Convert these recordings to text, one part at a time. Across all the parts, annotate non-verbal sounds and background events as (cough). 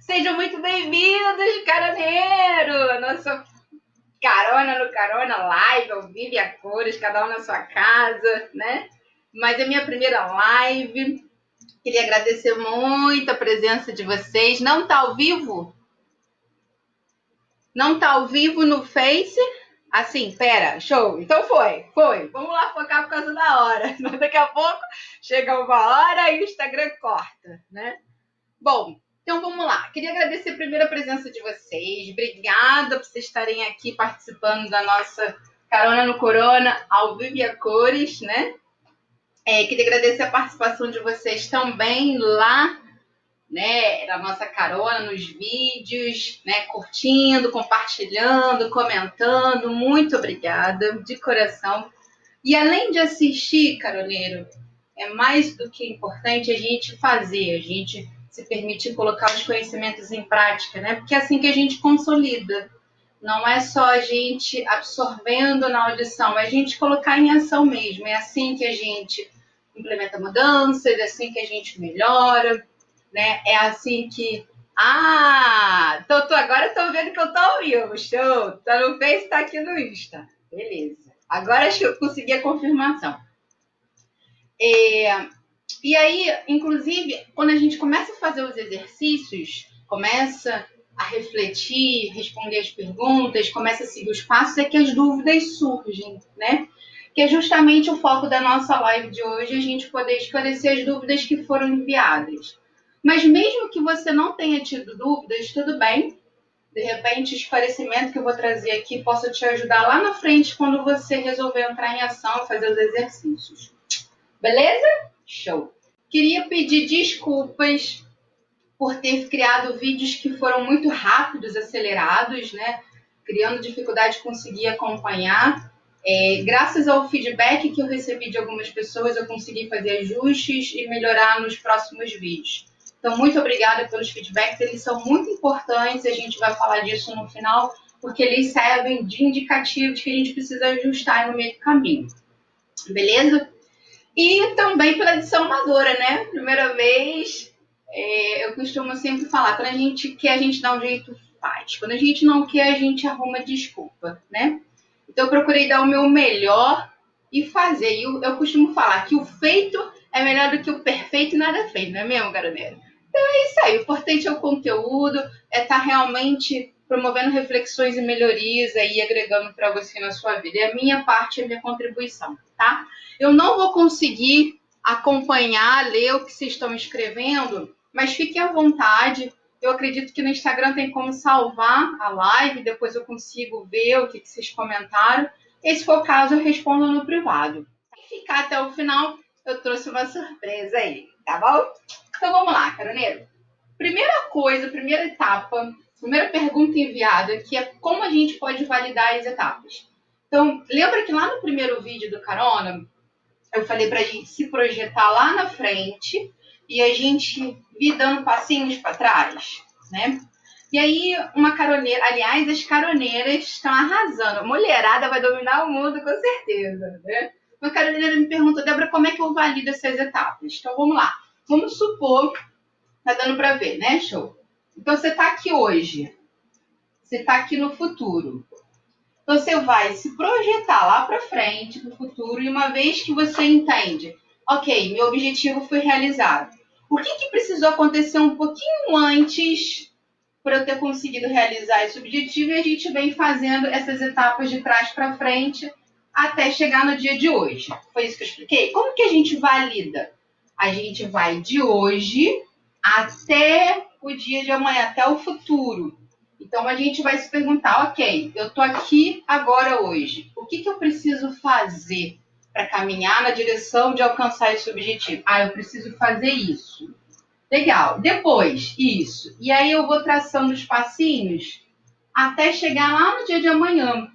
Sejam muito bem-vindos, caroneiro! Nossa carona no carona, live, ao vivo e a cores, cada um na sua casa, né? Mas é minha primeira live. Queria agradecer muito a presença de vocês. Não tá ao vivo? Não tá ao vivo no Face? Assim, pera, show. Então foi, foi. Vamos lá focar por causa da hora. (laughs) Daqui a pouco chega uma hora e o Instagram corta, né? Bom, então vamos lá. Queria agradecer a presença de vocês. Obrigada por vocês estarem aqui participando da nossa Carona no Corona ao vivo e a cores, né? É, queria agradecer a participação de vocês também lá, né, na nossa carona, nos vídeos, né, curtindo, compartilhando, comentando. Muito obrigada, de coração. E além de assistir, caroneiro, é mais do que importante a gente fazer, a gente se permitir colocar os conhecimentos em prática, né? Porque é assim que a gente consolida. Não é só a gente absorvendo na audição, é a gente colocar em ação mesmo. É assim que a gente implementa mudanças, é assim que a gente melhora, né? É assim que. Ah! Tô, tô, agora tô vendo que eu tô ao vivo. Show! Tá no Face, tá aqui no Insta. Beleza. Agora acho que eu consegui a confirmação. É, e aí, inclusive, quando a gente começa a fazer os exercícios, começa a refletir, responder as perguntas, começa a seguir os passos, é que as dúvidas surgem, né? Que é justamente o foco da nossa live de hoje, a gente poder esclarecer as dúvidas que foram enviadas. Mas mesmo que você não tenha tido dúvidas, tudo bem. De repente, o esclarecimento que eu vou trazer aqui possa te ajudar lá na frente quando você resolver entrar em ação, fazer os exercícios. Beleza? Show! Queria pedir desculpas por ter criado vídeos que foram muito rápidos, acelerados, né? Criando dificuldade de conseguir acompanhar. É, graças ao feedback que eu recebi de algumas pessoas, eu consegui fazer ajustes e melhorar nos próximos vídeos. Então, muito obrigada pelos feedbacks, eles são muito importantes, a gente vai falar disso no final, porque eles servem de indicativo de que a gente precisa ajustar no meio do caminho. Beleza? E também pela edição amadora, né? Primeira vez, é, eu costumo sempre falar, quando a gente quer, a gente dá um jeito, faz. Quando a gente não quer, a gente arruma desculpa, né? Então eu procurei dar o meu melhor e fazer. E eu, eu costumo falar que o feito é melhor do que o perfeito e nada feito, não é mesmo, garoneiro? Então é isso aí. O importante é o conteúdo, é estar tá realmente promovendo reflexões e melhorias aí, agregando para você na sua vida. É a minha parte, é a minha contribuição, tá? Eu não vou conseguir acompanhar, ler o que vocês estão escrevendo, mas fiquem à vontade. Eu acredito que no Instagram tem como salvar a live, depois eu consigo ver o que, vocês comentaram. E se for o caso, eu respondo no privado. Se ficar até o final, eu trouxe uma surpresa aí, tá bom? Então vamos lá, caroneiro. Primeira coisa, primeira etapa, primeira pergunta enviada, que é como a gente pode validar as etapas. Então, lembra que lá no primeiro vídeo do Carona, eu falei para a gente se projetar lá na frente e a gente vir dando passinhos para trás, né? E aí, uma caroneira, aliás, as caroneiras estão arrasando. A mulherada vai dominar o mundo com certeza, né? Uma caroneira me perguntou, Débora, como é que eu valido essas etapas? Então, vamos lá. Vamos supor, tá dando para ver, né? Show. Então, você tá aqui hoje. Você tá aqui no futuro você vai se projetar lá para frente, para o futuro, e uma vez que você entende, ok, meu objetivo foi realizado. O que, que precisou acontecer um pouquinho antes para eu ter conseguido realizar esse objetivo? E a gente vem fazendo essas etapas de trás para frente até chegar no dia de hoje. Foi isso que eu expliquei? Como que a gente valida? A gente vai de hoje até o dia de amanhã, até o futuro. Então a gente vai se perguntar, ok, eu estou aqui agora hoje. O que, que eu preciso fazer para caminhar na direção de alcançar esse objetivo? Ah, eu preciso fazer isso. Legal. Depois, isso. E aí eu vou traçando os passinhos até chegar lá no dia de amanhã.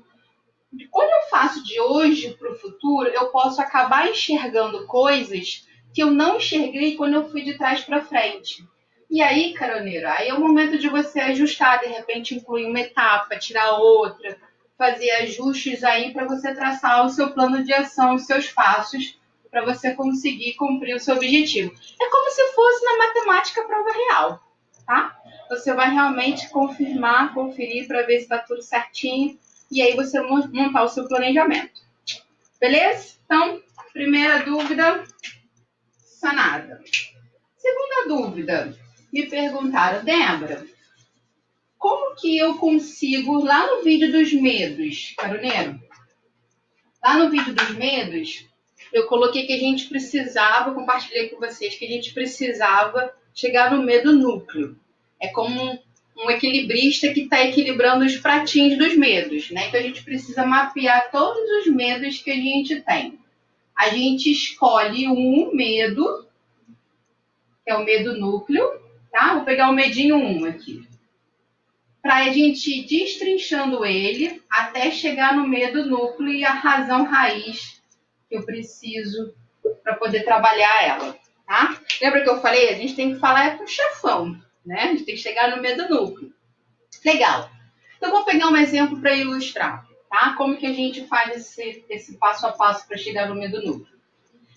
Quando eu faço de hoje para o futuro, eu posso acabar enxergando coisas que eu não enxerguei quando eu fui de trás para frente. E aí, caroneiro, aí é o momento de você ajustar, de repente incluir uma etapa, tirar outra, fazer ajustes aí para você traçar o seu plano de ação, os seus passos, para você conseguir cumprir o seu objetivo. É como se fosse na matemática prova real, tá? você vai realmente confirmar, conferir para ver se está tudo certinho e aí você montar o seu planejamento. Beleza? Então, primeira dúvida sanada. Segunda dúvida, me perguntaram, Débora, como que eu consigo, lá no vídeo dos medos, caroneiro, lá no vídeo dos medos, eu coloquei que a gente precisava, compartilhei com vocês, que a gente precisava chegar no medo núcleo. É como um, um equilibrista que está equilibrando os pratinhos dos medos, né? Então a gente precisa mapear todos os medos que a gente tem. A gente escolhe um medo, que é o medo núcleo, tá? Vou pegar o medinho 1 aqui. Para a gente ir destrinchando ele até chegar no medo núcleo e a razão raiz que eu preciso para poder trabalhar ela, tá? Lembra que eu falei? A gente tem que falar é com o chefão, né? A gente tem que chegar no meio do núcleo. Legal. Então, vou pegar um exemplo para ilustrar, tá? Como que a gente faz esse, esse passo a passo para chegar no meio do núcleo.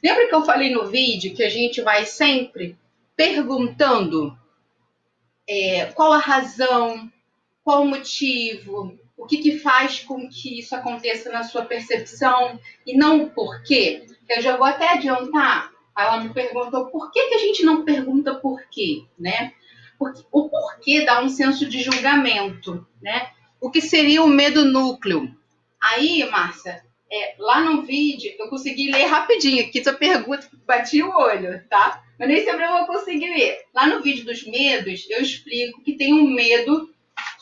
Lembra que eu falei no vídeo que a gente vai sempre perguntando é, qual a razão, qual o motivo, o que, que faz com que isso aconteça na sua percepção e não o porquê. Eu já vou até adiantar. Ela me perguntou por que, que a gente não pergunta por quê, né? Porque, o porquê dá um senso de julgamento, né? O que seria o medo núcleo? Aí, Márcia, é, lá no vídeo eu consegui ler rapidinho aqui sua pergunta, bati o olho, tá? Mas nem sempre eu vou conseguir ler. Lá no vídeo dos medos, eu explico que tem um medo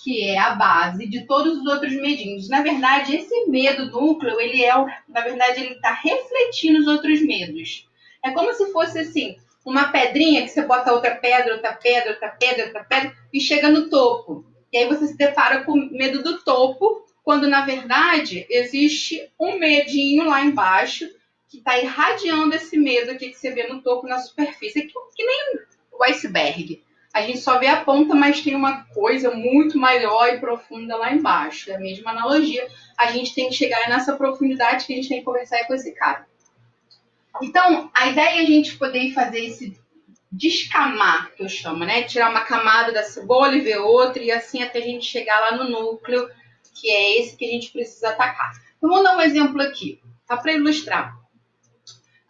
que é a base de todos os outros medinhos. Na verdade, esse medo núcleo, ele é, na verdade, ele está refletindo os outros medos. É como se fosse assim, uma pedrinha que você bota outra pedra, outra pedra, outra pedra, outra pedra e chega no topo. E aí você se depara com medo do topo, quando na verdade existe um medinho lá embaixo que está irradiando esse medo aqui que você vê no topo, na superfície, que, que nem o iceberg a gente só vê a ponta, mas tem uma coisa muito maior e profunda lá embaixo. É a mesma analogia. A gente tem que chegar nessa profundidade que a gente tem que conversar com esse cara. Então, a ideia é a gente poder fazer esse descamar, que eu chamo, né? Tirar uma camada da cebola e ver outra, e assim até a gente chegar lá no núcleo, que é esse que a gente precisa atacar. Então, vamos dar um exemplo aqui, tá? Para ilustrar.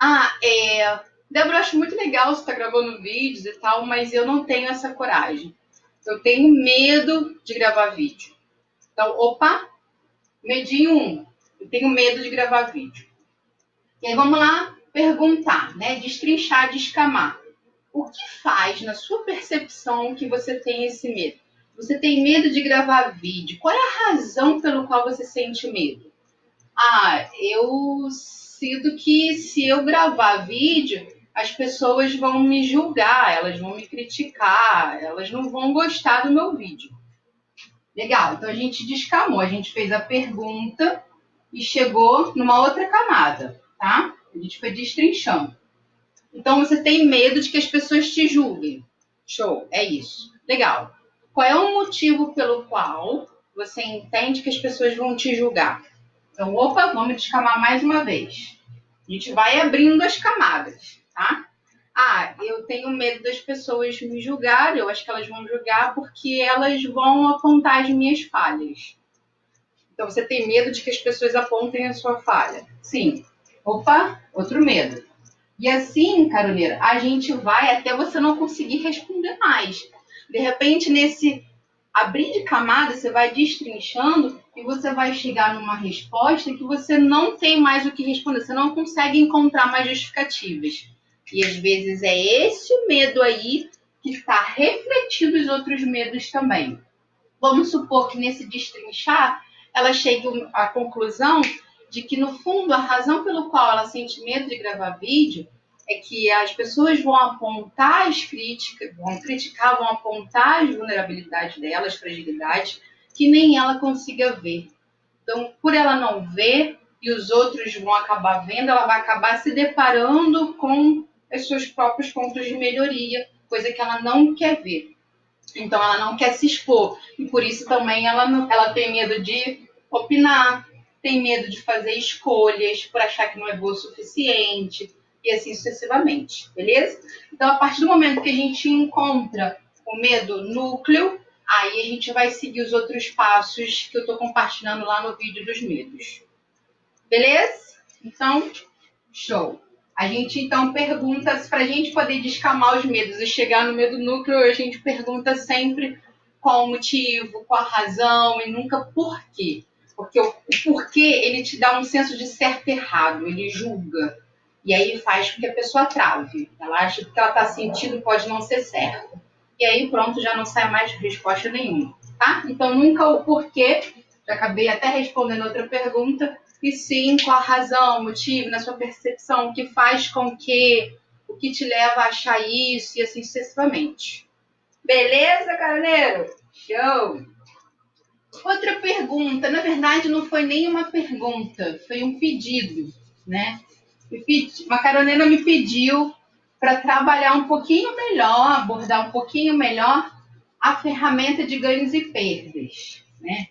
Ah, é, Débora, eu acho muito legal você estar tá gravando vídeos e tal, mas eu não tenho essa coragem. Eu tenho medo de gravar vídeo. Então, opa, medinho um. Eu tenho medo de gravar vídeo. E aí vamos lá perguntar, né? Destrinchar, descamar. O que faz na sua percepção que você tem esse medo? Você tem medo de gravar vídeo. Qual é a razão pelo qual você sente medo? Ah, eu sinto que se eu gravar vídeo, as pessoas vão me julgar, elas vão me criticar, elas não vão gostar do meu vídeo. Legal, então a gente descamou, a gente fez a pergunta e chegou numa outra camada, tá? A gente foi destrinchando. Então você tem medo de que as pessoas te julguem. Show, é isso. Legal. Qual é o motivo pelo qual você entende que as pessoas vão te julgar? Então, opa, vamos descamar mais uma vez. A gente vai abrindo as camadas tá? Ah, eu tenho medo das pessoas me julgarem, eu acho que elas vão julgar porque elas vão apontar as minhas falhas. Então você tem medo de que as pessoas apontem a sua falha. Sim. Opa, outro medo. E assim, caroneira, a gente vai até você não conseguir responder mais. De repente, nesse abrir de camada, você vai destrinchando e você vai chegar numa resposta que você não tem mais o que responder, você não consegue encontrar mais justificativas. E às vezes é esse medo aí que está refletindo os outros medos também. Vamos supor que nesse destrinchar ela chegue à conclusão de que, no fundo, a razão pelo qual ela sente medo de gravar vídeo é que as pessoas vão apontar as críticas, vão criticar, vão apontar as vulnerabilidades dela, as fragilidades, que nem ela consiga ver. Então, por ela não ver e os outros vão acabar vendo, ela vai acabar se deparando com os seus próprios pontos de melhoria, coisa que ela não quer ver. Então ela não quer se expor e por isso também ela, ela tem medo de opinar, tem medo de fazer escolhas por achar que não é boa o suficiente e assim sucessivamente, beleza? Então a partir do momento que a gente encontra o medo núcleo, aí a gente vai seguir os outros passos que eu estou compartilhando lá no vídeo dos medos. Beleza? Então, show. A gente então pergunta, para a gente poder descamar os medos e chegar no medo núcleo, a gente pergunta sempre qual o motivo, qual a razão e nunca por quê. Porque o, o porquê ele te dá um senso de certo e errado, ele julga. E aí faz com que a pessoa trave. Ela acha que o que ela está sentindo pode não ser certo. E aí pronto, já não sai mais resposta nenhuma. Tá? Então nunca o porquê, já acabei até respondendo outra pergunta, e sim qual a razão, motivo, na sua percepção, o que faz com que, o que te leva a achar isso e assim sucessivamente. Beleza, caroneiro? Show! Outra pergunta, na verdade não foi nem uma pergunta, foi um pedido, né? Uma caroneira me pediu para trabalhar um pouquinho melhor, abordar um pouquinho melhor a ferramenta de ganhos e perdas, né?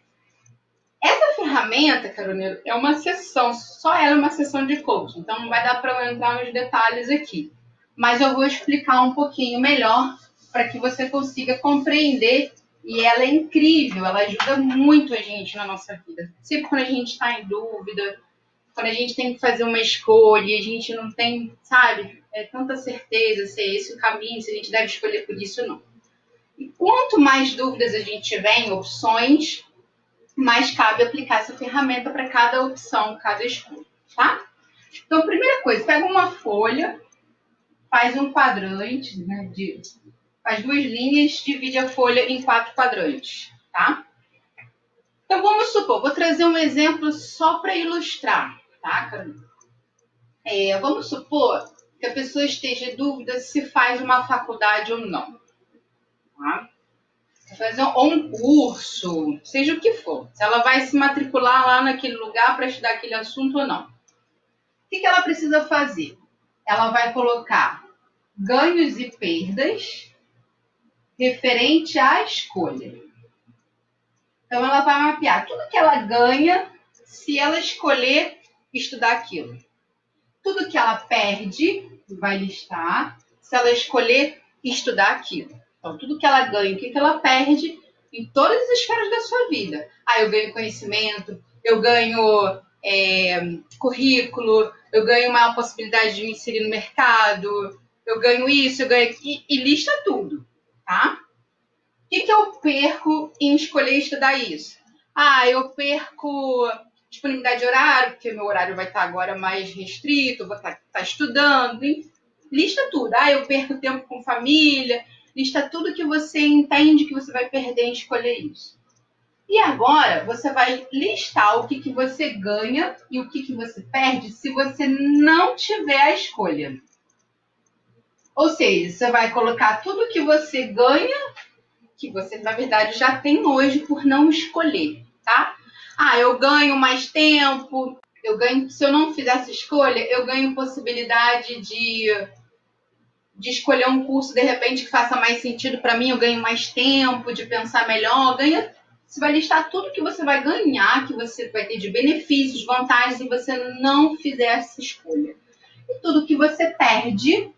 Essa ferramenta, Caroneiro, é uma sessão, só ela é uma sessão de coaching, então não vai dar para eu entrar nos detalhes aqui. Mas eu vou explicar um pouquinho melhor para que você consiga compreender. E ela é incrível, ela ajuda muito a gente na nossa vida. Sempre quando a gente está em dúvida, quando a gente tem que fazer uma escolha e a gente não tem, sabe, é, tanta certeza se é esse o caminho, se a gente deve escolher por isso ou não. E quanto mais dúvidas a gente tiver em opções, mais cabe aplicar essa ferramenta para cada opção, cada escolha, tá? Então, primeira coisa, pega uma folha, faz um quadrante, né, de, faz duas linhas, divide a folha em quatro quadrantes, tá? Então, vamos supor, vou trazer um exemplo só para ilustrar, tá, Carolina? É, vamos supor que a pessoa esteja em dúvida se faz uma faculdade ou não. Tá? fazer um curso, seja o que for. Se ela vai se matricular lá naquele lugar para estudar aquele assunto ou não. O que, que ela precisa fazer? Ela vai colocar ganhos e perdas referente à escolha. Então ela vai mapear tudo que ela ganha se ela escolher estudar aquilo. Tudo que ela perde, vai listar, se ela escolher estudar aquilo. Então, tudo que ela ganha, o que ela perde em todas as esferas da sua vida. Ah, eu ganho conhecimento, eu ganho é, currículo, eu ganho maior possibilidade de me inserir no mercado, eu ganho isso, eu ganho e, e lista tudo, tá? O que, que eu perco em escolher estudar isso? Ah, eu perco disponibilidade de horário, porque meu horário vai estar agora mais restrito, vou estar, estar estudando, lista tudo. Ah, eu perco tempo com família, lista tudo que você entende que você vai perder em escolher isso. E agora você vai listar o que, que você ganha e o que, que você perde se você não tiver a escolha. Ou seja, você vai colocar tudo que você ganha, que você na verdade já tem hoje por não escolher, tá? Ah, eu ganho mais tempo, eu ganho, se eu não fizer essa escolha, eu ganho possibilidade de de escolher um curso de repente que faça mais sentido para mim, eu ganho mais tempo de pensar melhor, ganha você vai listar tudo que você vai ganhar, que você vai ter de benefícios, vantagens se você não fizer essa escolha. E tudo que você perde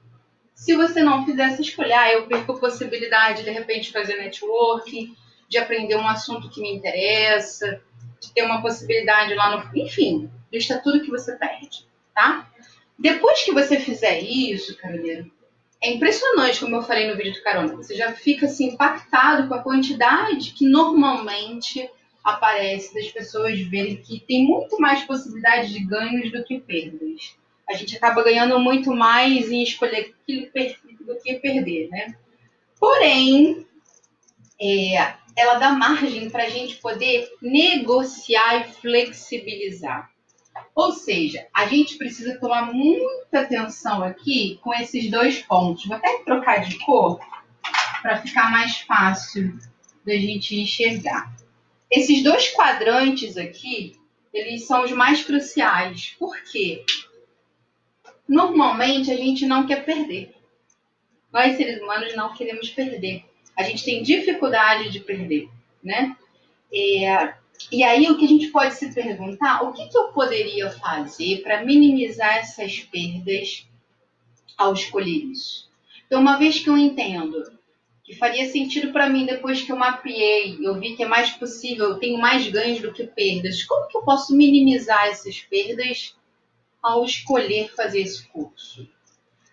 se você não fizer essa escolha. Ah, eu perco a possibilidade de, de repente fazer networking, de aprender um assunto que me interessa, de ter uma possibilidade lá no. Enfim, lista tudo que você perde, tá? Depois que você fizer isso, Carolina, é impressionante, como eu falei no vídeo do carona. Você já fica assim impactado com a quantidade que normalmente aparece das pessoas verem que tem muito mais possibilidade de ganhos do que perdas. A gente acaba ganhando muito mais em escolher aquilo do que perder, né? Porém, é, ela dá margem para a gente poder negociar e flexibilizar. Ou seja, a gente precisa tomar muita atenção aqui com esses dois pontos. Vou até trocar de cor para ficar mais fácil da gente enxergar. Esses dois quadrantes aqui, eles são os mais cruciais. Por quê? Normalmente a gente não quer perder. Nós seres humanos não queremos perder. A gente tem dificuldade de perder, né? É, e aí o que a gente pode se perguntar, o que, que eu poderia fazer para minimizar essas perdas ao escolher isso? Então, uma vez que eu entendo que faria sentido para mim depois que eu mapeei, eu vi que é mais possível, eu tenho mais ganhos do que perdas. Como que eu posso minimizar essas perdas ao escolher fazer esse curso?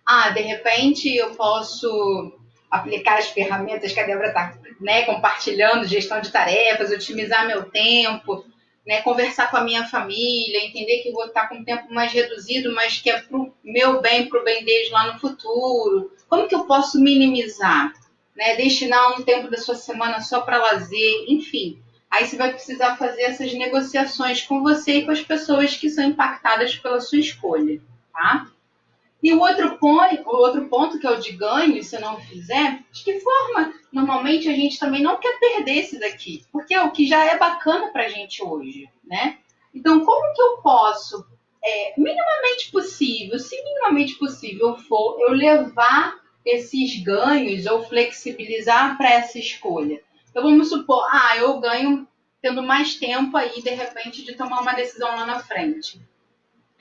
Ah, de repente eu posso aplicar as ferramentas que a Débora está né, compartilhando, gestão de tarefas, otimizar meu tempo, né, conversar com a minha família, entender que vou estar com um tempo mais reduzido, mas que é para o meu bem, para o bem deles lá no futuro. Como que eu posso minimizar? Né, destinar um tempo da sua semana só para lazer, enfim. Aí você vai precisar fazer essas negociações com você e com as pessoas que são impactadas pela sua escolha, tá? E o outro, ponto, o outro ponto, que é o de ganho, se não fizer, de que forma normalmente a gente também não quer perder esse daqui? Porque é o que já é bacana para a gente hoje, né? Então, como que eu posso, é, minimamente possível, se minimamente possível for, eu levar esses ganhos ou flexibilizar para essa escolha? Então, vamos supor, ah, eu ganho tendo mais tempo aí, de repente, de tomar uma decisão lá na frente.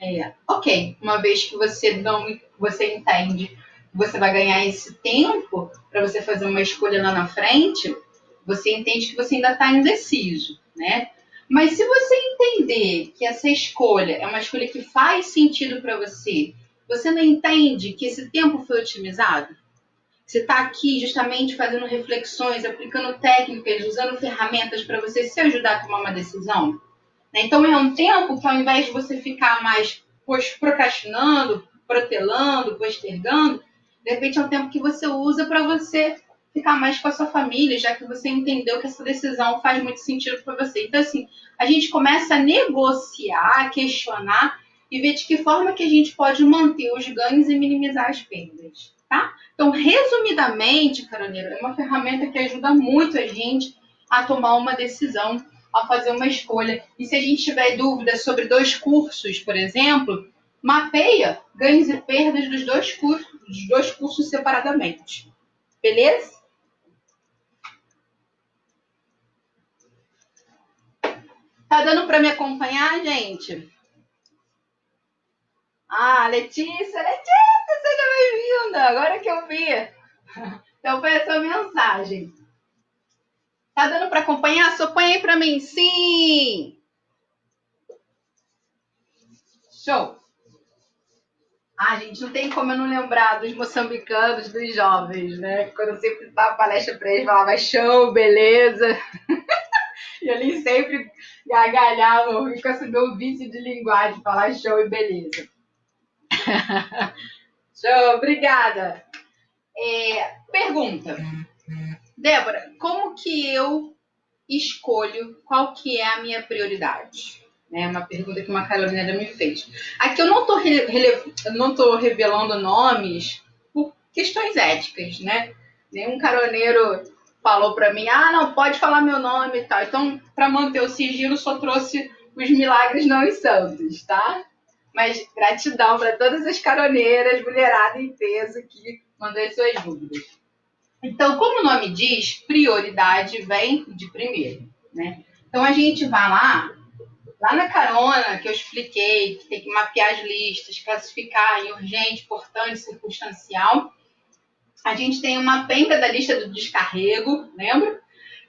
É, ok, uma vez que você não, você entende você vai ganhar esse tempo para você fazer uma escolha lá na frente, você entende que você ainda está indeciso, né? Mas se você entender que essa escolha é uma escolha que faz sentido para você, você não entende que esse tempo foi otimizado? Você está aqui justamente fazendo reflexões, aplicando técnicas, usando ferramentas para você se ajudar a tomar uma decisão? Né? Então é um tempo que ao invés de você ficar mais procrastinando, protelando, postergando, de repente é um tempo que você usa para você ficar mais com a sua família, já que você entendeu que essa decisão faz muito sentido para você. Então, assim, a gente começa a negociar, questionar e ver de que forma que a gente pode manter os ganhos e minimizar as perdas, tá? Então, resumidamente, caroneiro, é uma ferramenta que ajuda muito a gente a tomar uma decisão a fazer uma escolha. E se a gente tiver dúvidas sobre dois cursos, por exemplo, mapeia ganhos e perdas dos dois cursos, dos dois cursos separadamente. Beleza? Tá dando para me acompanhar, gente? Ah, Letícia, Letícia, seja bem-vinda! Agora que eu vi. (laughs) Então foi essa mensagem. Tá dando para acompanhar? Só põe aí para mim. Sim! Show! Ah, gente, não tem como eu não lembrar dos moçambicanos, dos jovens, né? Quando eu sempre dava palestra para eles, falava show, beleza. (laughs) e eles sempre gargalhavam com esse meu vício de linguagem, falar show e beleza. (laughs) show, obrigada. É, pergunta. Débora, como que eu escolho qual que é a minha prioridade? É uma pergunta que uma Carolina me fez. Aqui eu não estou revelando nomes por questões éticas, né? Nenhum caroneiro falou para mim, ah, não, pode falar meu nome e tal. Então, para manter o sigilo, só trouxe os milagres não e santos, tá? Mas gratidão para todas as caroneiras, mulherada em peso que mandou as suas dúvidas. Então, como o nome diz, prioridade vem de primeiro, né? Então a gente vai lá, lá na carona que eu expliquei, que tem que mapear as listas, classificar em urgente, importante, circunstancial. A gente tem uma penca da lista do descarrego, lembra?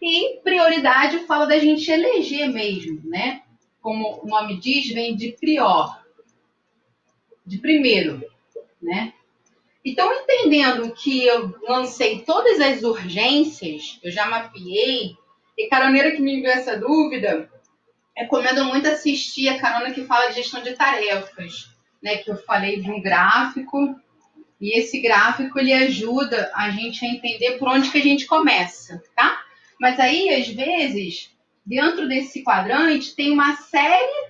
E prioridade fala da gente eleger mesmo, né? Como o nome diz, vem de prior, de primeiro, né? Então, entendendo que eu lancei todas as urgências, eu já mapeei, e caroneira que me enviou essa dúvida, recomendo muito assistir a carona que fala de gestão de tarefas, né? Que eu falei de um gráfico, e esse gráfico ele ajuda a gente a entender por onde que a gente começa, tá? Mas aí, às vezes, dentro desse quadrante, tem uma série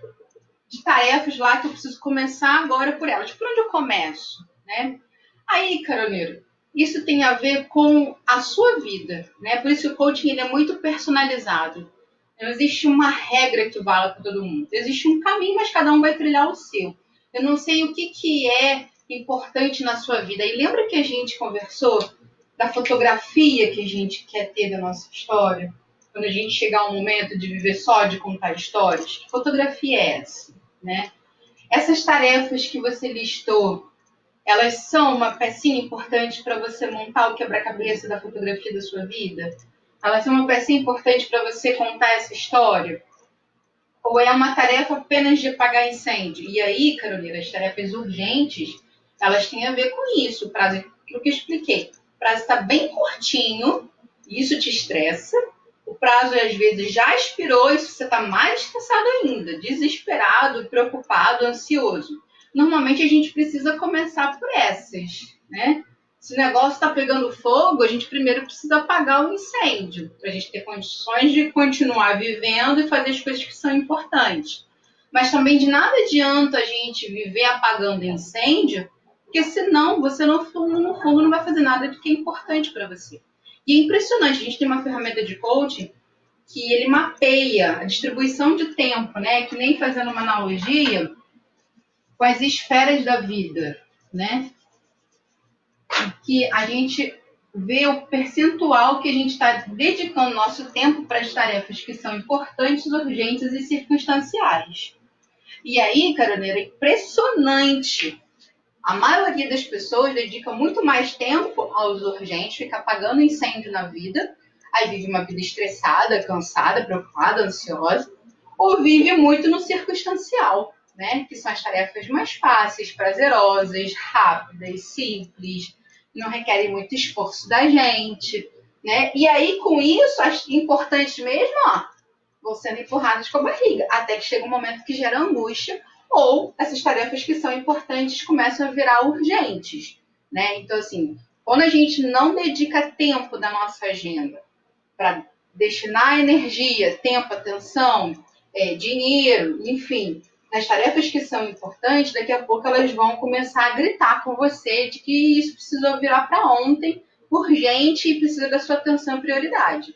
de tarefas lá que eu preciso começar agora por elas. Por onde eu começo, né? Aí, caroneiro, isso tem a ver com a sua vida, né? Por isso o coaching ele é muito personalizado. Não existe uma regra que vale para todo mundo. Existe um caminho, mas cada um vai trilhar o seu. Eu não sei o que, que é importante na sua vida. E lembra que a gente conversou da fotografia que a gente quer ter da nossa história? Quando a gente chegar ao momento de viver só de contar histórias? Que fotografia é essa, né? Essas tarefas que você listou elas são uma pecinha importante para você montar o quebra-cabeça da fotografia da sua vida? Elas são uma pecinha importante para você contar essa história? Ou é uma tarefa apenas de apagar incêndio? E aí, Carolina, as tarefas urgentes, elas têm a ver com isso, o prazo, aquilo que eu expliquei. O prazo está bem curtinho, isso te estressa. O prazo, às vezes, já expirou, isso você está mais estressado ainda, desesperado, preocupado, ansioso. Normalmente, a gente precisa começar por essas, né? Se o negócio está pegando fogo, a gente primeiro precisa apagar o incêndio, para a gente ter condições de continuar vivendo e fazer as coisas que são importantes. Mas também de nada adianta a gente viver apagando incêndio, porque senão você no fundo, no fundo não vai fazer nada do que é importante para você. E é impressionante, a gente tem uma ferramenta de coaching que ele mapeia a distribuição de tempo, né? Que nem fazendo uma analogia com as esferas da vida, né? que a gente vê o percentual que a gente está dedicando nosso tempo para as tarefas que são importantes, urgentes e circunstanciais. E aí, Carolina, é impressionante. A maioria das pessoas dedica muito mais tempo aos urgentes, fica apagando incêndio na vida, aí vive uma vida estressada, cansada, preocupada, ansiosa, ou vive muito no circunstancial, né? Que são as tarefas mais fáceis, prazerosas, rápidas, simples, não requerem muito esforço da gente, né? E aí, com isso, as importantes mesmo, ó, vão sendo empurradas com a barriga, até que chega um momento que gera angústia, ou essas tarefas que são importantes começam a virar urgentes, né? Então, assim, quando a gente não dedica tempo da nossa agenda para destinar energia, tempo, atenção, é, dinheiro, enfim, nas tarefas que são importantes, daqui a pouco elas vão começar a gritar com você de que isso precisa virar para ontem, urgente e precisa da sua atenção e prioridade.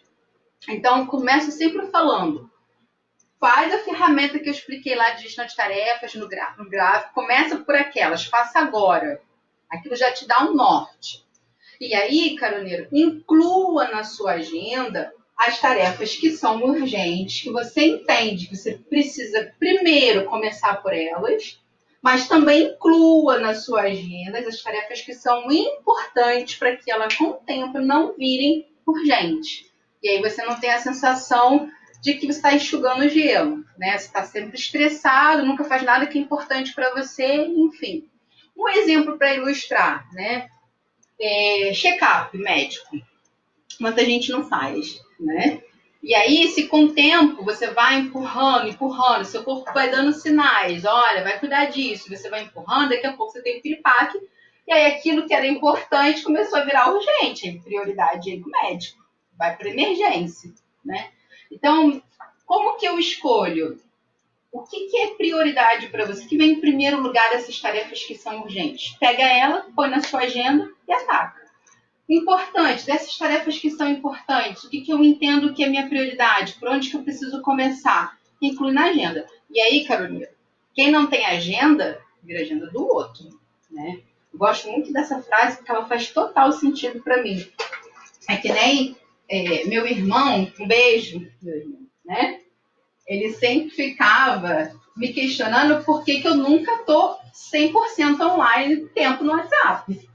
Então, começa sempre falando. Faz a ferramenta que eu expliquei lá de gestão de tarefas no gráfico. Começa por aquelas, faça agora. Aquilo já te dá um norte. E aí, caroneiro, inclua na sua agenda as tarefas que são urgentes, que você entende que você precisa primeiro começar por elas, mas também inclua na sua agenda as tarefas que são importantes para que ela com o tempo não virem urgentes. E aí você não tem a sensação de que você está enxugando gelo, né? Você está sempre estressado, nunca faz nada que é importante para você, enfim. Um exemplo para ilustrar, né? É, check-up médico. Muita gente não faz né? E aí, se com o tempo você vai empurrando, empurrando, seu corpo vai dando sinais, olha, vai cuidar disso, você vai empurrando, daqui a pouco você tem um piripaque, e aí aquilo que era importante começou a virar urgente, prioridade do médico, vai para emergência, né? Então, como que eu escolho? O que, que é prioridade para você? O que vem em primeiro lugar dessas tarefas que são urgentes? Pega ela, põe na sua agenda e ataca. Importante, dessas tarefas que são importantes, o que, que eu entendo que é minha prioridade, por onde que eu preciso começar? Inclui na agenda. E aí, Carolina, quem não tem agenda, vira agenda do outro, né? Eu gosto muito dessa frase porque ela faz total sentido para mim. É que nem é, meu irmão, um beijo, meu irmão, né? Ele sempre ficava me questionando por que, que eu nunca tô 100% online tempo no WhatsApp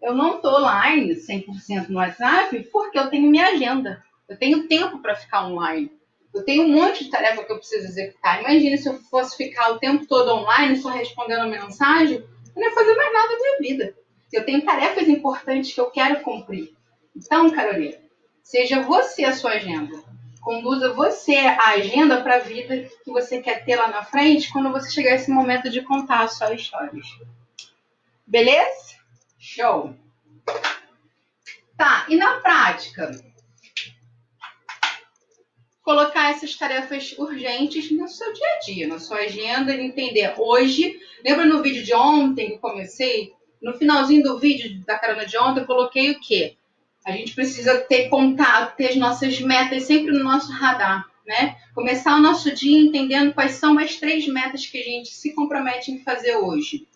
eu não estou online 100% no WhatsApp porque eu tenho minha agenda. Eu tenho tempo para ficar online. Eu tenho um monte de tarefa que eu preciso executar. Imagina se eu fosse ficar o tempo todo online só respondendo mensagem, eu não ia fazer mais nada da minha vida. Eu tenho tarefas importantes que eu quero cumprir. Então, Carolina, seja você a sua agenda. Conduza você a agenda para a vida que você quer ter lá na frente quando você chegar esse momento de contar as suas histórias. Beleza? Show! Tá, e na prática? Colocar essas tarefas urgentes no seu dia a dia, na sua agenda, entender. Hoje, lembra no vídeo de ontem que comecei? No finalzinho do vídeo da carona de ontem, eu coloquei o quê? A gente precisa ter contato, ter as nossas metas sempre no nosso radar, né? Começar o nosso dia entendendo quais são as três metas que a gente se compromete em fazer hoje.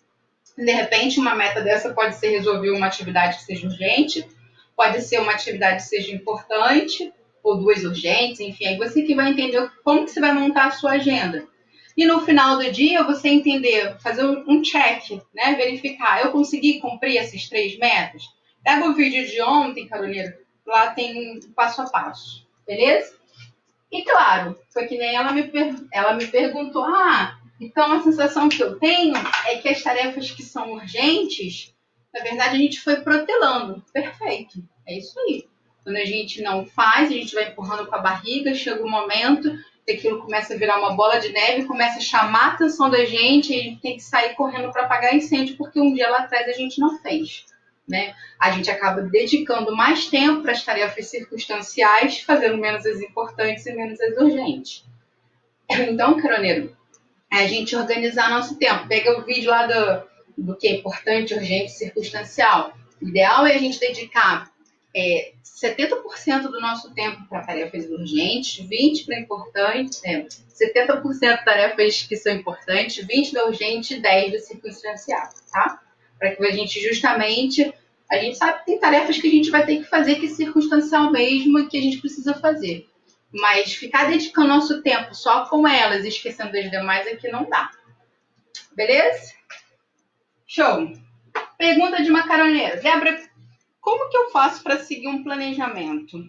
De repente, uma meta dessa pode ser resolver uma atividade que seja urgente, pode ser uma atividade que seja importante, ou duas urgentes, enfim, aí você que vai entender como que você vai montar a sua agenda. E no final do dia, você entender, fazer um check, né? Verificar, eu consegui cumprir esses três metas? Pega o vídeo de ontem, Carolina, lá tem passo a passo, beleza? E claro, foi que nem ela me, ela me perguntou, ah, então a sensação que eu tenho é que as tarefas que são urgentes, na verdade a gente foi protelando. Perfeito, é isso aí. Quando a gente não faz, a gente vai empurrando com a barriga, chega um momento que aquilo começa a virar uma bola de neve, começa a chamar a atenção da gente e a gente tem que sair correndo para apagar incêndio porque um dia lá atrás a gente não fez. Né? A gente acaba dedicando mais tempo para as tarefas circunstanciais, fazendo menos as importantes e menos as urgentes. Então, caroneiro, é a gente organizar nosso tempo. Pega o vídeo lá do, do que é importante, urgente, circunstancial. O ideal é a gente dedicar é, 70% do nosso tempo para tarefas urgentes, 20% para importantes, é, 70% tarefas que são importantes, 20% da urgente e 10% da circunstancial, tá? Para que a gente justamente, a gente sabe que tem tarefas que a gente vai ter que fazer que é circunstancial mesmo e que a gente precisa fazer. Mas ficar dedicando nosso tempo só com elas e esquecendo das demais é que não dá. Beleza? Show! Pergunta de macaroneira. Débora, como que eu faço para seguir um planejamento?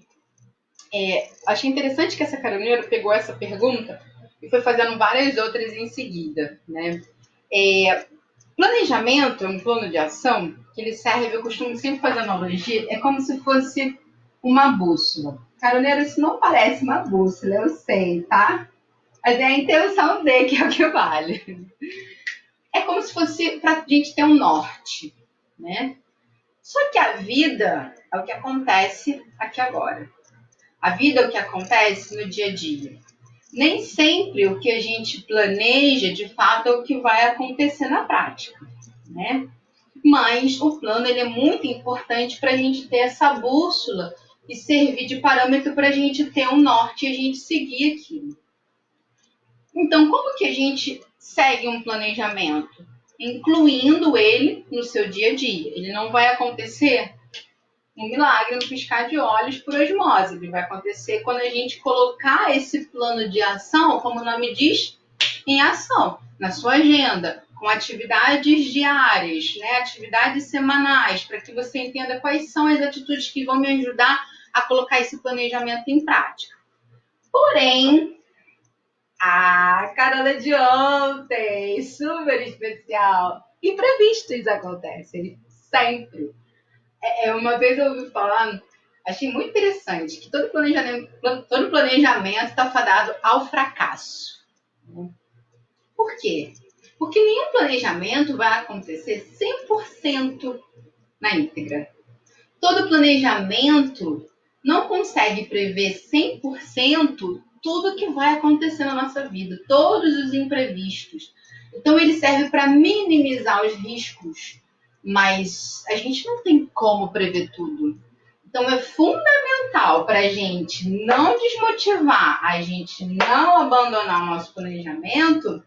É, achei interessante que essa caroneira pegou essa pergunta e foi fazendo várias outras em seguida, né? É, planejamento é um plano de ação que ele serve, eu costumo sempre fazer analogia, é como se fosse uma bússola. Caroneiro, isso não parece uma bússola, eu sei, tá? Mas é a intenção de que é o que vale. É como se fosse para a gente ter um norte, né? Só que a vida é o que acontece aqui agora. A vida é o que acontece no dia a dia. Nem sempre o que a gente planeja, de fato, é o que vai acontecer na prática, né? Mas o plano ele é muito importante para a gente ter essa bússola e servir de parâmetro para a gente ter um norte e a gente seguir aquilo. Então, como que a gente segue um planejamento? incluindo ele no seu dia a dia. Ele não vai acontecer um milagre no piscar de olhos por osmose. Ele vai acontecer quando a gente colocar esse plano de ação, como o nome diz, em ação, na sua agenda, com atividades diárias, né, atividades semanais, para que você entenda quais são as atitudes que vão me ajudar a colocar esse planejamento em prática. Porém, a Carona de ontem, super especial. Imprevistos acontecem, sempre. É, é, uma vez eu ouvi falar, achei muito interessante, que todo planejamento todo planejamento está fadado ao fracasso. Por quê? Porque nenhum planejamento vai acontecer 100% na íntegra. Todo planejamento não consegue prever 100% tudo que vai acontecer na nossa vida, todos os imprevistos. Então ele serve para minimizar os riscos, mas a gente não tem como prever tudo. Então é fundamental para a gente não desmotivar, a gente não abandonar o nosso planejamento,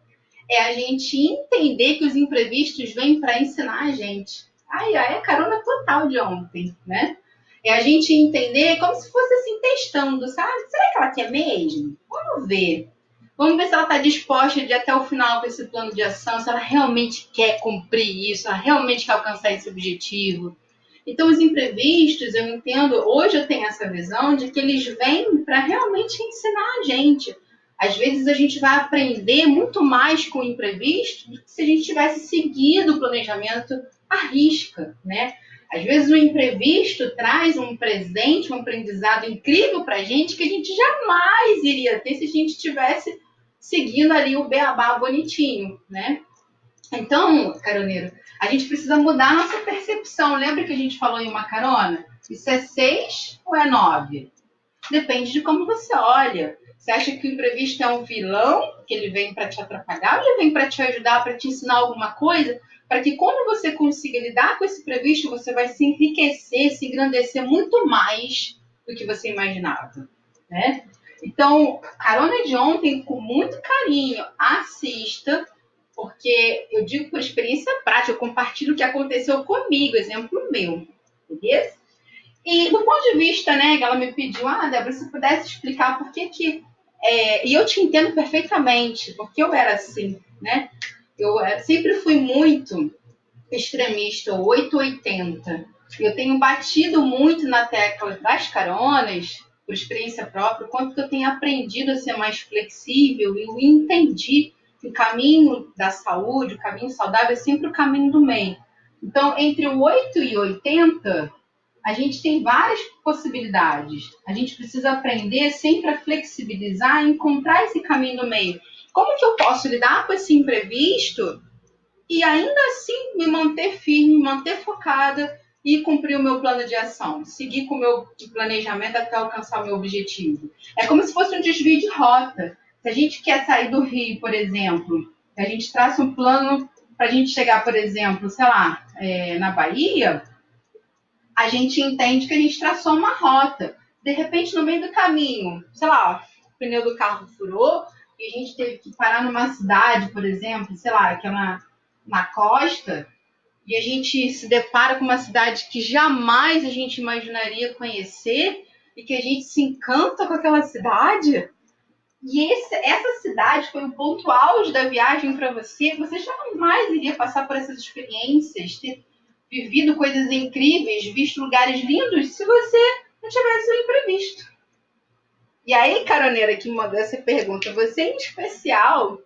é a gente entender que os imprevistos vêm para ensinar a gente. Ai, ai, é carona total de ontem, né? É a gente entender como se fosse assim, testando, sabe? Será que ela quer mesmo? Vamos ver. Vamos ver se ela está disposta de ir até o final com esse plano de ação, se ela realmente quer cumprir isso, ela realmente quer alcançar esse objetivo. Então, os imprevistos, eu entendo, hoje eu tenho essa visão de que eles vêm para realmente ensinar a gente. Às vezes a gente vai aprender muito mais com o imprevisto do que se a gente tivesse seguido o planejamento à risca, né? Às vezes o imprevisto traz um presente, um aprendizado incrível para a gente que a gente jamais iria ter se a gente tivesse seguindo ali o beabá bonitinho, né? Então, caroneiro, a gente precisa mudar a nossa percepção. Lembra que a gente falou em uma carona? Isso é seis ou é nove? Depende de como você olha. Você acha que o imprevisto é um vilão, que ele vem para te atrapalhar, ou ele vem para te ajudar, para te ensinar alguma coisa? Para que quando você consiga lidar com esse previsto, você vai se enriquecer, se engrandecer muito mais do que você imaginava, né? Então, carona de ontem, com muito carinho, assista, porque eu digo por experiência prática, eu compartilho o que aconteceu comigo, exemplo meu, beleza? E do ponto de vista, né, ela me pediu, ah, Débora, se pudesse explicar por que que É, e eu te entendo perfeitamente, porque eu era assim, né? Eu é, sempre fui muito extremista, 880. Eu tenho batido muito na tecla das caronas, por experiência própria, quanto que eu tenho aprendido a ser mais flexível e eu entendi que o caminho da saúde, o caminho saudável é sempre o caminho do meio. Então, entre o 8 e 80, a gente tem várias possibilidades. A gente precisa aprender sempre a flexibilizar e encontrar esse caminho do meio. Como que eu posso lidar com esse imprevisto e ainda assim me manter firme, me manter focada e cumprir o meu plano de ação, seguir com o meu planejamento até alcançar o meu objetivo. É como se fosse um desvio de rota. Se a gente quer sair do Rio, por exemplo, a gente traça um plano para a gente chegar, por exemplo, sei lá, é, na Bahia, a gente entende que a gente traçou uma rota. De repente, no meio do caminho, sei lá, o pneu do carro furou e a gente teve que parar numa cidade, por exemplo, sei lá, que é uma, na costa, e a gente se depara com uma cidade que jamais a gente imaginaria conhecer e que a gente se encanta com aquela cidade. E esse, essa cidade foi o ponto auge da viagem para você. Você jamais iria passar por essas experiências, ter vivido coisas incríveis, visto lugares lindos, se você não tivesse um imprevisto. E aí, caroneira que mandou essa pergunta, você em especial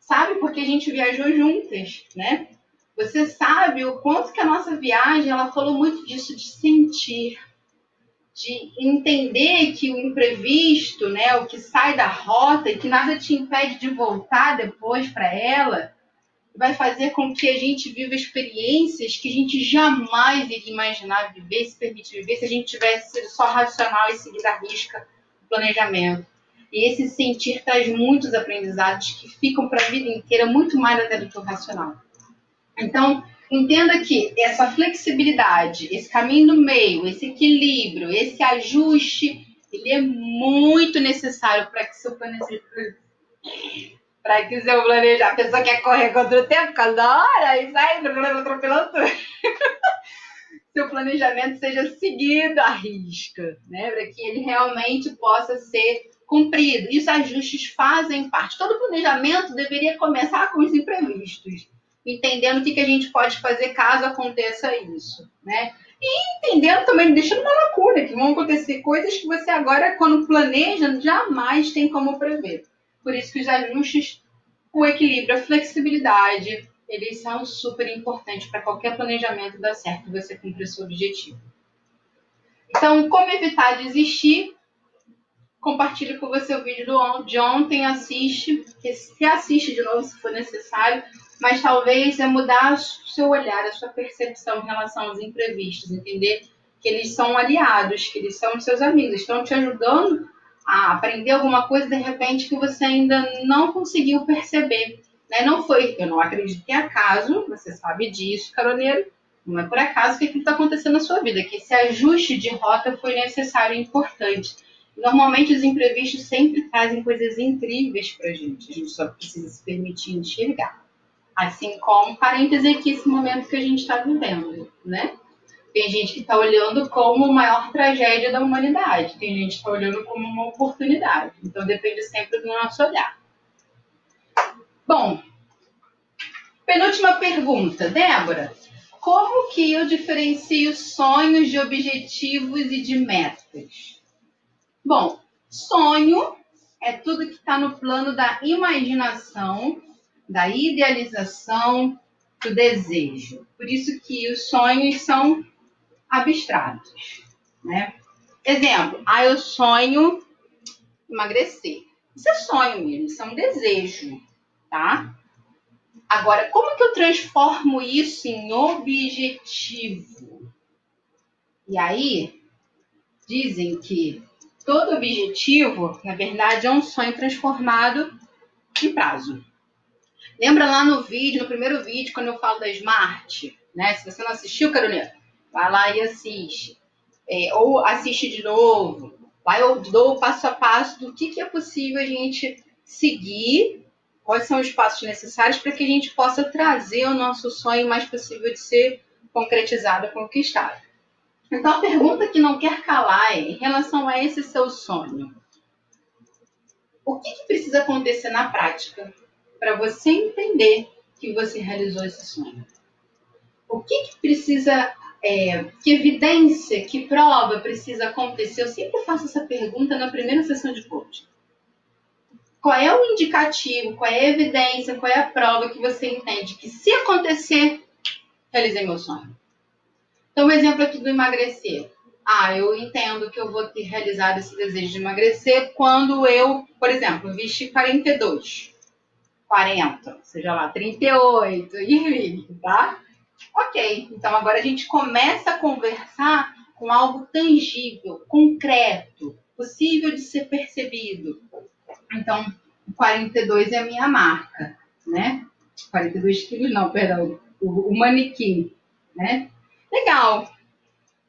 sabe porque a gente viajou juntas, né? Você sabe o quanto que a nossa viagem, ela falou muito disso de sentir, de entender que o imprevisto, né, o que sai da rota e que nada te impede de voltar depois para ela, vai fazer com que a gente viva experiências que a gente jamais iria imaginar viver, se permitir viver, se a gente tivesse sido só racional e seguir a risca planejamento. E esse sentir traz muitos aprendizados que ficam para a vida inteira, muito mais até do que o racional. Então, entenda que essa flexibilidade, esse caminho no meio, esse equilíbrio, esse ajuste, ele é muito necessário para que seu planejamento para que seu planejar, a pessoa quer correr contra o tempo, cada hora e sai (laughs) atropelando tudo. Seu planejamento seja seguido à risca, né? Para que ele realmente possa ser cumprido. E os ajustes fazem parte. Todo planejamento deveria começar com os imprevistos entendendo o que, que a gente pode fazer caso aconteça isso, né? E entendendo também, deixando uma lacuna, que vão acontecer coisas que você agora, quando planeja, jamais tem como prever. Por isso que os ajustes, o equilíbrio, a flexibilidade, eles são super importantes para qualquer planejamento dar certo e você cumprir seu objetivo. Então, como evitar desistir? Compartilhe com você o vídeo de ontem, assiste, reassiste de novo se for necessário mas talvez é mudar o seu olhar, a sua percepção em relação aos imprevistos, entender que eles são aliados, que eles são seus amigos, estão te ajudando a aprender alguma coisa de repente que você ainda não conseguiu perceber. Né? Não foi, eu não acredito em acaso, você sabe disso, caroneiro, não é por acaso que está acontecendo na sua vida, que esse ajuste de rota foi necessário e importante. Normalmente os imprevistos sempre trazem coisas incríveis para a gente, a gente só precisa se permitir enxergar. Assim como, parêntese aqui, esse momento que a gente está vivendo, né? Tem gente que está olhando como a maior tragédia da humanidade, tem gente que está olhando como uma oportunidade. Então depende sempre do nosso olhar. Bom, penúltima pergunta, Débora. Como que eu diferencio sonhos de objetivos e de metas? Bom, sonho é tudo que está no plano da imaginação da idealização do desejo. Por isso que os sonhos são abstratos, né? Exemplo, ah, eu sonho emagrecer. Isso é sonho mesmo, isso é um desejo, tá? Agora, como que eu transformo isso em objetivo? E aí, dizem que todo objetivo, na verdade, é um sonho transformado em prazo. Lembra lá no vídeo, no primeiro vídeo, quando eu falo da Smart? Né? Se você não assistiu, Carolina, vai lá e assiste. É, ou assiste de novo. Vai, eu dou o passo a passo do que, que é possível a gente seguir, quais são os passos necessários para que a gente possa trazer o nosso sonho mais possível de ser concretizado, conquistado. Então, a pergunta que não quer calar é, em relação a esse seu sonho, o que, que precisa acontecer na prática para você entender que você realizou esse sonho? O que, que precisa, é, que evidência, que prova precisa acontecer? Eu sempre faço essa pergunta na primeira sessão de coaching. Qual é o indicativo, qual é a evidência, qual é a prova que você entende que se acontecer, realizei meu sonho? Então, um exemplo aqui do emagrecer. Ah, eu entendo que eu vou ter realizado esse desejo de emagrecer quando eu, por exemplo, vesti 42, 40, seja lá, 38, e tá? Ok, então agora a gente começa a conversar com algo tangível, concreto, possível de ser percebido. Então, 42 é a minha marca, né? 42 quilos não, perdão, o, o manequim, né? Legal.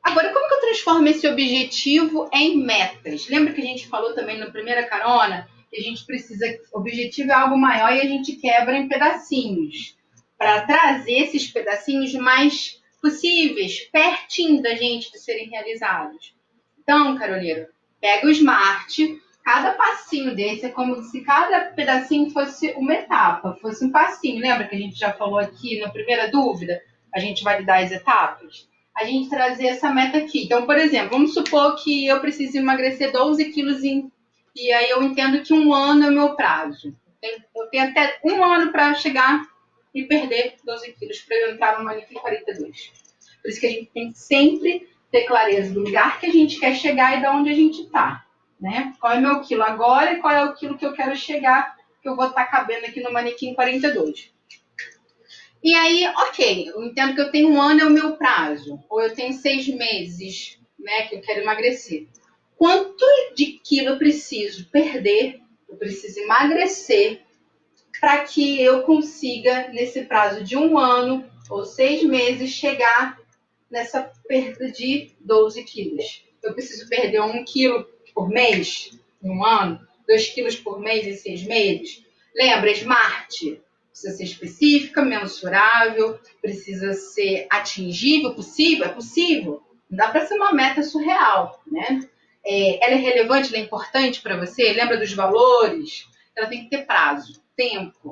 Agora, como que eu transformo esse objetivo em metas? Lembra que a gente falou também na primeira carona que a gente precisa. Objetivo é algo maior e a gente quebra em pedacinhos para trazer esses pedacinhos mais possíveis, pertinho da gente de serem realizados. Então, Carolina, pega o Smart, cada passinho desse é como se cada pedacinho fosse uma etapa, fosse um passinho. Lembra que a gente já falou aqui na primeira dúvida? A gente validar as etapas? a gente trazer essa meta aqui. Então, por exemplo, vamos supor que eu preciso emagrecer 12 quilos em, e aí eu entendo que um ano é o meu prazo. Eu tenho até um ano para chegar e perder 12 quilos para eu entrar no manequim 42. Por isso que a gente tem que sempre ter clareza do lugar que a gente quer chegar e de onde a gente está. Né? Qual é o meu quilo agora e qual é o quilo que eu quero chegar, que eu vou estar tá cabendo aqui no manequim 42. E aí, ok, eu entendo que eu tenho um ano é o meu prazo, ou eu tenho seis meses, né, que eu quero emagrecer. Quanto de quilo eu preciso perder, eu preciso emagrecer, para que eu consiga, nesse prazo de um ano ou seis meses, chegar nessa perda de 12 quilos. Eu preciso perder um quilo por mês, em um ano, dois quilos por mês em seis meses. Lembra, Smart? precisa ser específica, mensurável, precisa ser atingível, possível, é possível. Não dá para ser uma meta surreal, né? É, ela é relevante, ela é importante para você? Lembra dos valores? Ela tem que ter prazo, tempo.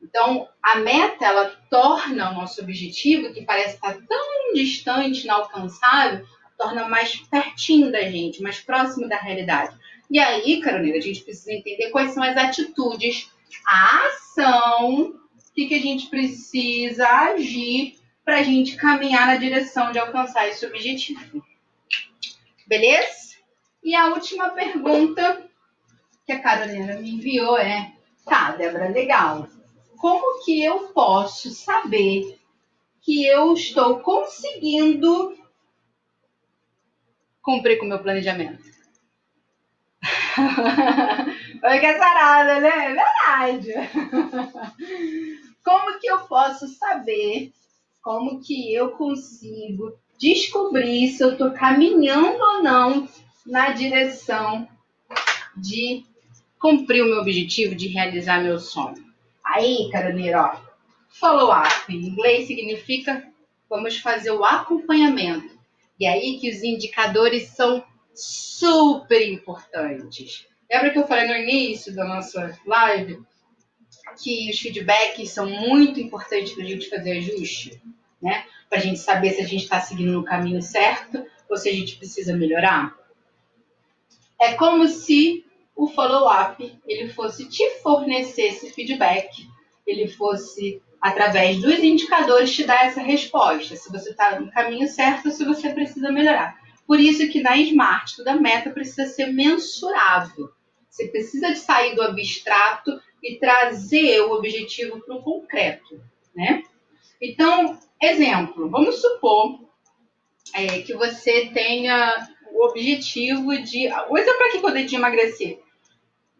Então, a meta, ela torna o nosso objetivo, que parece estar tão distante, inalcançável, torna mais pertinho da gente, mais próximo da realidade. E aí, Carolina, a gente precisa entender quais são as atitudes a ação que, que a gente precisa agir para a gente caminhar na direção de alcançar esse objetivo. Beleza? E a última pergunta que a Carolina me enviou é: tá, Débora, legal. Como que eu posso saber que eu estou conseguindo cumprir com o meu planejamento? (laughs) Oi, que sarada, né? É verdade. (laughs) Como que eu posso saber? Como que eu consigo descobrir se eu estou caminhando ou não na direção de cumprir o meu objetivo, de realizar meu sonho? Aí, Caroneiro, ó, follow-up em inglês significa vamos fazer o acompanhamento. E aí que os indicadores são super importantes. Lembra que eu falei no início da nossa live que os feedbacks são muito importantes para a gente fazer ajuste, né? Para a gente saber se a gente está seguindo no caminho certo ou se a gente precisa melhorar. É como se o follow-up ele fosse te fornecer esse feedback, ele fosse através dos indicadores te dar essa resposta, se você está no caminho certo ou se você precisa melhorar. Por isso que na Smart, toda meta precisa ser mensurável. Você precisa de sair do abstrato e trazer o objetivo para o concreto, né? Então, exemplo, vamos supor é, que você tenha o objetivo de... O exemplo aqui quando a gente emagrecer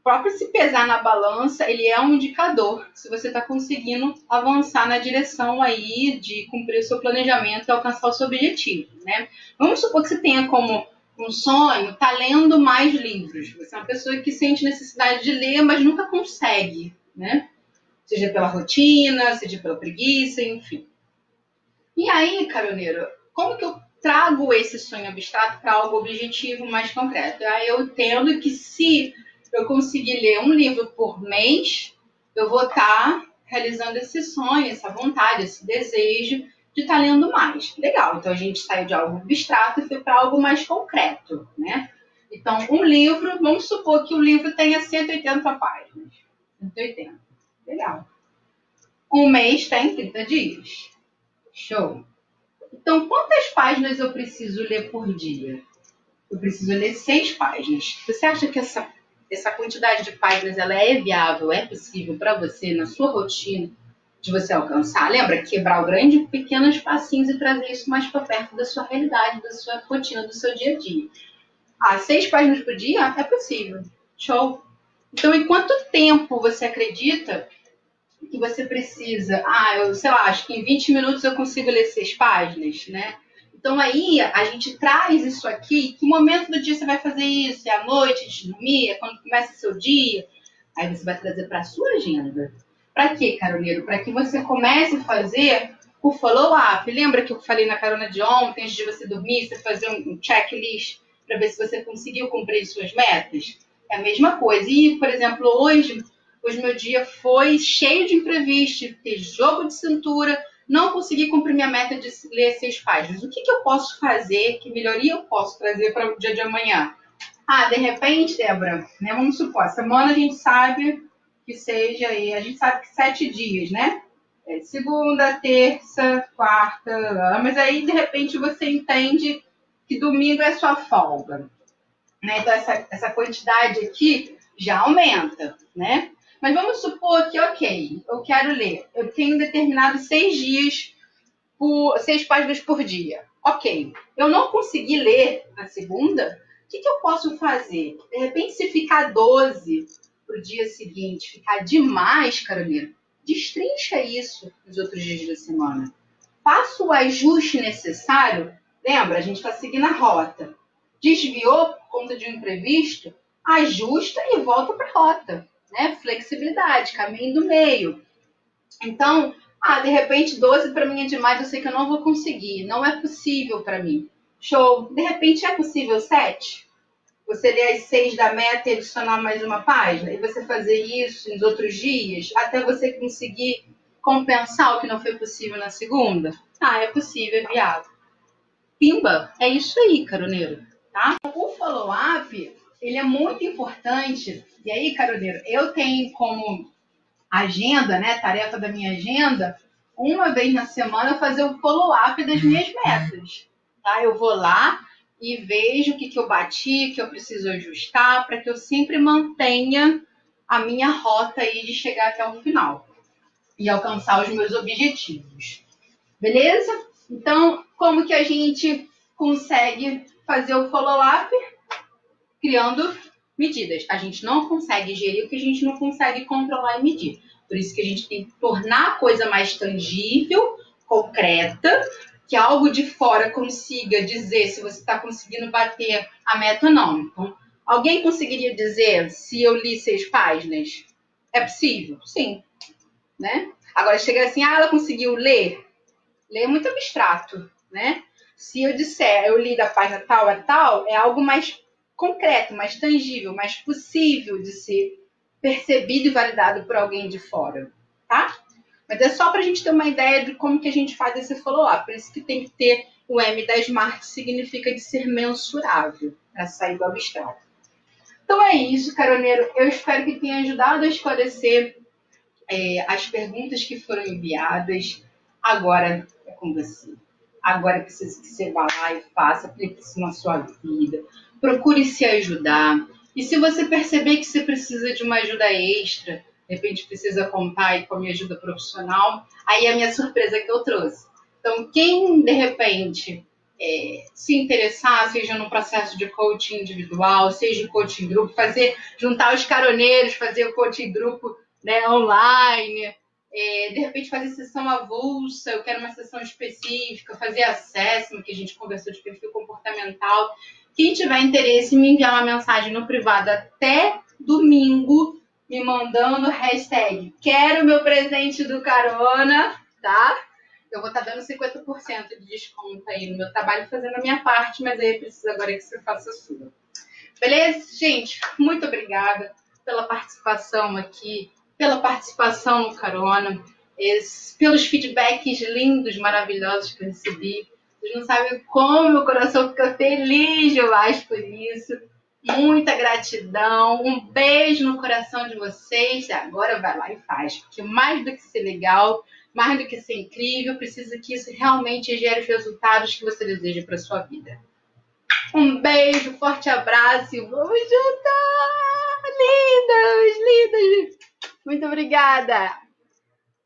próprio se pesar na balança, ele é um indicador se você está conseguindo avançar na direção aí de cumprir o seu planejamento e alcançar o seu objetivo, né? Vamos supor que você tenha como um sonho tá lendo mais livros. Você é uma pessoa que sente necessidade de ler, mas nunca consegue, né? Seja pela rotina, seja pela preguiça, enfim. E aí, caroneiro, como que eu trago esse sonho abstrato para algo objetivo mais concreto? Aí eu entendo que se eu conseguir ler um livro por mês, eu vou estar tá realizando esse sonho, essa vontade, esse desejo de estar tá lendo mais. Legal, então a gente saiu de algo abstrato e foi para algo mais concreto, né? Então, um livro, vamos supor que o livro tenha 180 páginas. 180. Legal. Um mês tem 30 dias. Show. Então, quantas páginas eu preciso ler por dia? Eu preciso ler seis páginas. Você acha que essa, essa quantidade de páginas ela é viável, é possível para você, na sua rotina, de você alcançar? Lembra? Quebrar o grande pequenos passinhos e trazer isso mais para perto da sua realidade, da sua rotina, do seu dia a dia. Ah, seis páginas por dia? É possível. Show. Então, em quanto tempo você acredita que você precisa? Ah, eu sei lá, acho que em 20 minutos eu consigo ler seis páginas, né? Então aí a gente traz isso aqui, que momento do dia você vai fazer isso? É à noite, antes de dormir? É quando começa o seu dia? Aí você vai trazer para a sua agenda. Para quê, caroneiro? Para que você comece a fazer o follow-up. Lembra que eu falei na carona de ontem, antes de você dormir, você fazer um checklist para ver se você conseguiu cumprir suas metas? É a mesma coisa. E, por exemplo, hoje, hoje meu dia foi cheio de imprevistos, ter jogo de cintura, não consegui cumprir minha meta de ler seis páginas. O que, que eu posso fazer? Que melhoria eu posso trazer para o dia de amanhã? Ah, de repente, Débora, né, vamos supor, semana a gente sabe que seja aí, a gente sabe que sete dias, né? É segunda, terça, quarta, mas aí de repente você entende que domingo é sua folga. Né? Então essa, essa quantidade aqui já aumenta, né? Mas vamos supor que, ok, eu quero ler. Eu tenho determinado seis dias, por seis páginas por dia. Ok, eu não consegui ler na segunda, o que, que eu posso fazer? De repente, se ficar 12 para o dia seguinte, ficar demais, Carolina, destrincha isso nos outros dias da semana. Faça o ajuste necessário. Lembra, a gente está seguindo a rota. Desviou por conta de um imprevisto, ajusta e volta para a rota né? Flexibilidade, caminho do meio. Então, ah, de repente 12 para mim é demais, eu sei que eu não vou conseguir, não é possível para mim. Show. De repente é possível 7? Você ler as 6 da meta e adicionar mais uma página? E você fazer isso nos outros dias, até você conseguir compensar o que não foi possível na segunda? Ah, é possível, é viável. Pimba, é isso aí, caroneiro, tá? O follow-up, ele é muito importante e aí, Caroneiro, eu tenho como agenda, né, tarefa da minha agenda, uma vez na semana fazer o follow-up das minhas metas. Tá? Eu vou lá e vejo o que, que eu bati, que eu preciso ajustar, para que eu sempre mantenha a minha rota aí de chegar até o final e alcançar os meus objetivos. Beleza? Então, como que a gente consegue fazer o follow-up? Criando medidas. A gente não consegue gerir o que a gente não consegue controlar e medir. Por isso que a gente tem que tornar a coisa mais tangível, concreta, que algo de fora consiga dizer se você está conseguindo bater a meta ou não. Então, alguém conseguiria dizer se eu li seis páginas? É possível? Sim. Né? Agora, chegar assim, ah, ela conseguiu ler? Ler é muito abstrato, né? Se eu disser, eu li da página tal a tal, é algo mais concreto, mais tangível, mais possível de ser percebido e validado por alguém de fora, tá? Mas é só para a gente ter uma ideia de como que a gente faz esse follow-up. Por isso que tem que ter o M da SMART, significa de ser mensurável, para sair do abstrato. Então é isso, caroneiro. Eu espero que tenha ajudado a esclarecer é, as perguntas que foram enviadas. Agora é com você. Agora precisa que você vá lá e faça, aplique isso na sua vida procure se ajudar. E se você perceber que você precisa de uma ajuda extra, de repente precisa contar aí com a minha ajuda profissional, aí é a minha surpresa que eu trouxe. Então, quem de repente é, se interessar, seja no processo de coaching individual, seja em coaching grupo, fazer, juntar os caroneiros, fazer o coaching grupo né, online, é, de repente fazer sessão avulsa, eu quero uma sessão específica, fazer acesso, que a gente conversou de perfil comportamental. Quem tiver interesse, me enviar uma mensagem no privado até domingo, me mandando hashtag quero meu presente do carona, tá? Eu vou estar tá dando 50% de desconto aí no meu trabalho, fazendo a minha parte, mas aí precisa agora que você faça a sua. Beleza? Gente, muito obrigada pela participação aqui, pela participação no Carona, pelos feedbacks lindos, maravilhosos que eu recebi. Vocês não sabem como meu coração fica feliz demais por isso. Muita gratidão, um beijo no coração de vocês. Agora vai lá e faz, porque mais do que ser legal, mais do que ser incrível, precisa que isso realmente gere os resultados que você deseja para sua vida. Um beijo, forte abraço e vamos juntar! Lindas, lindas! Muito obrigada!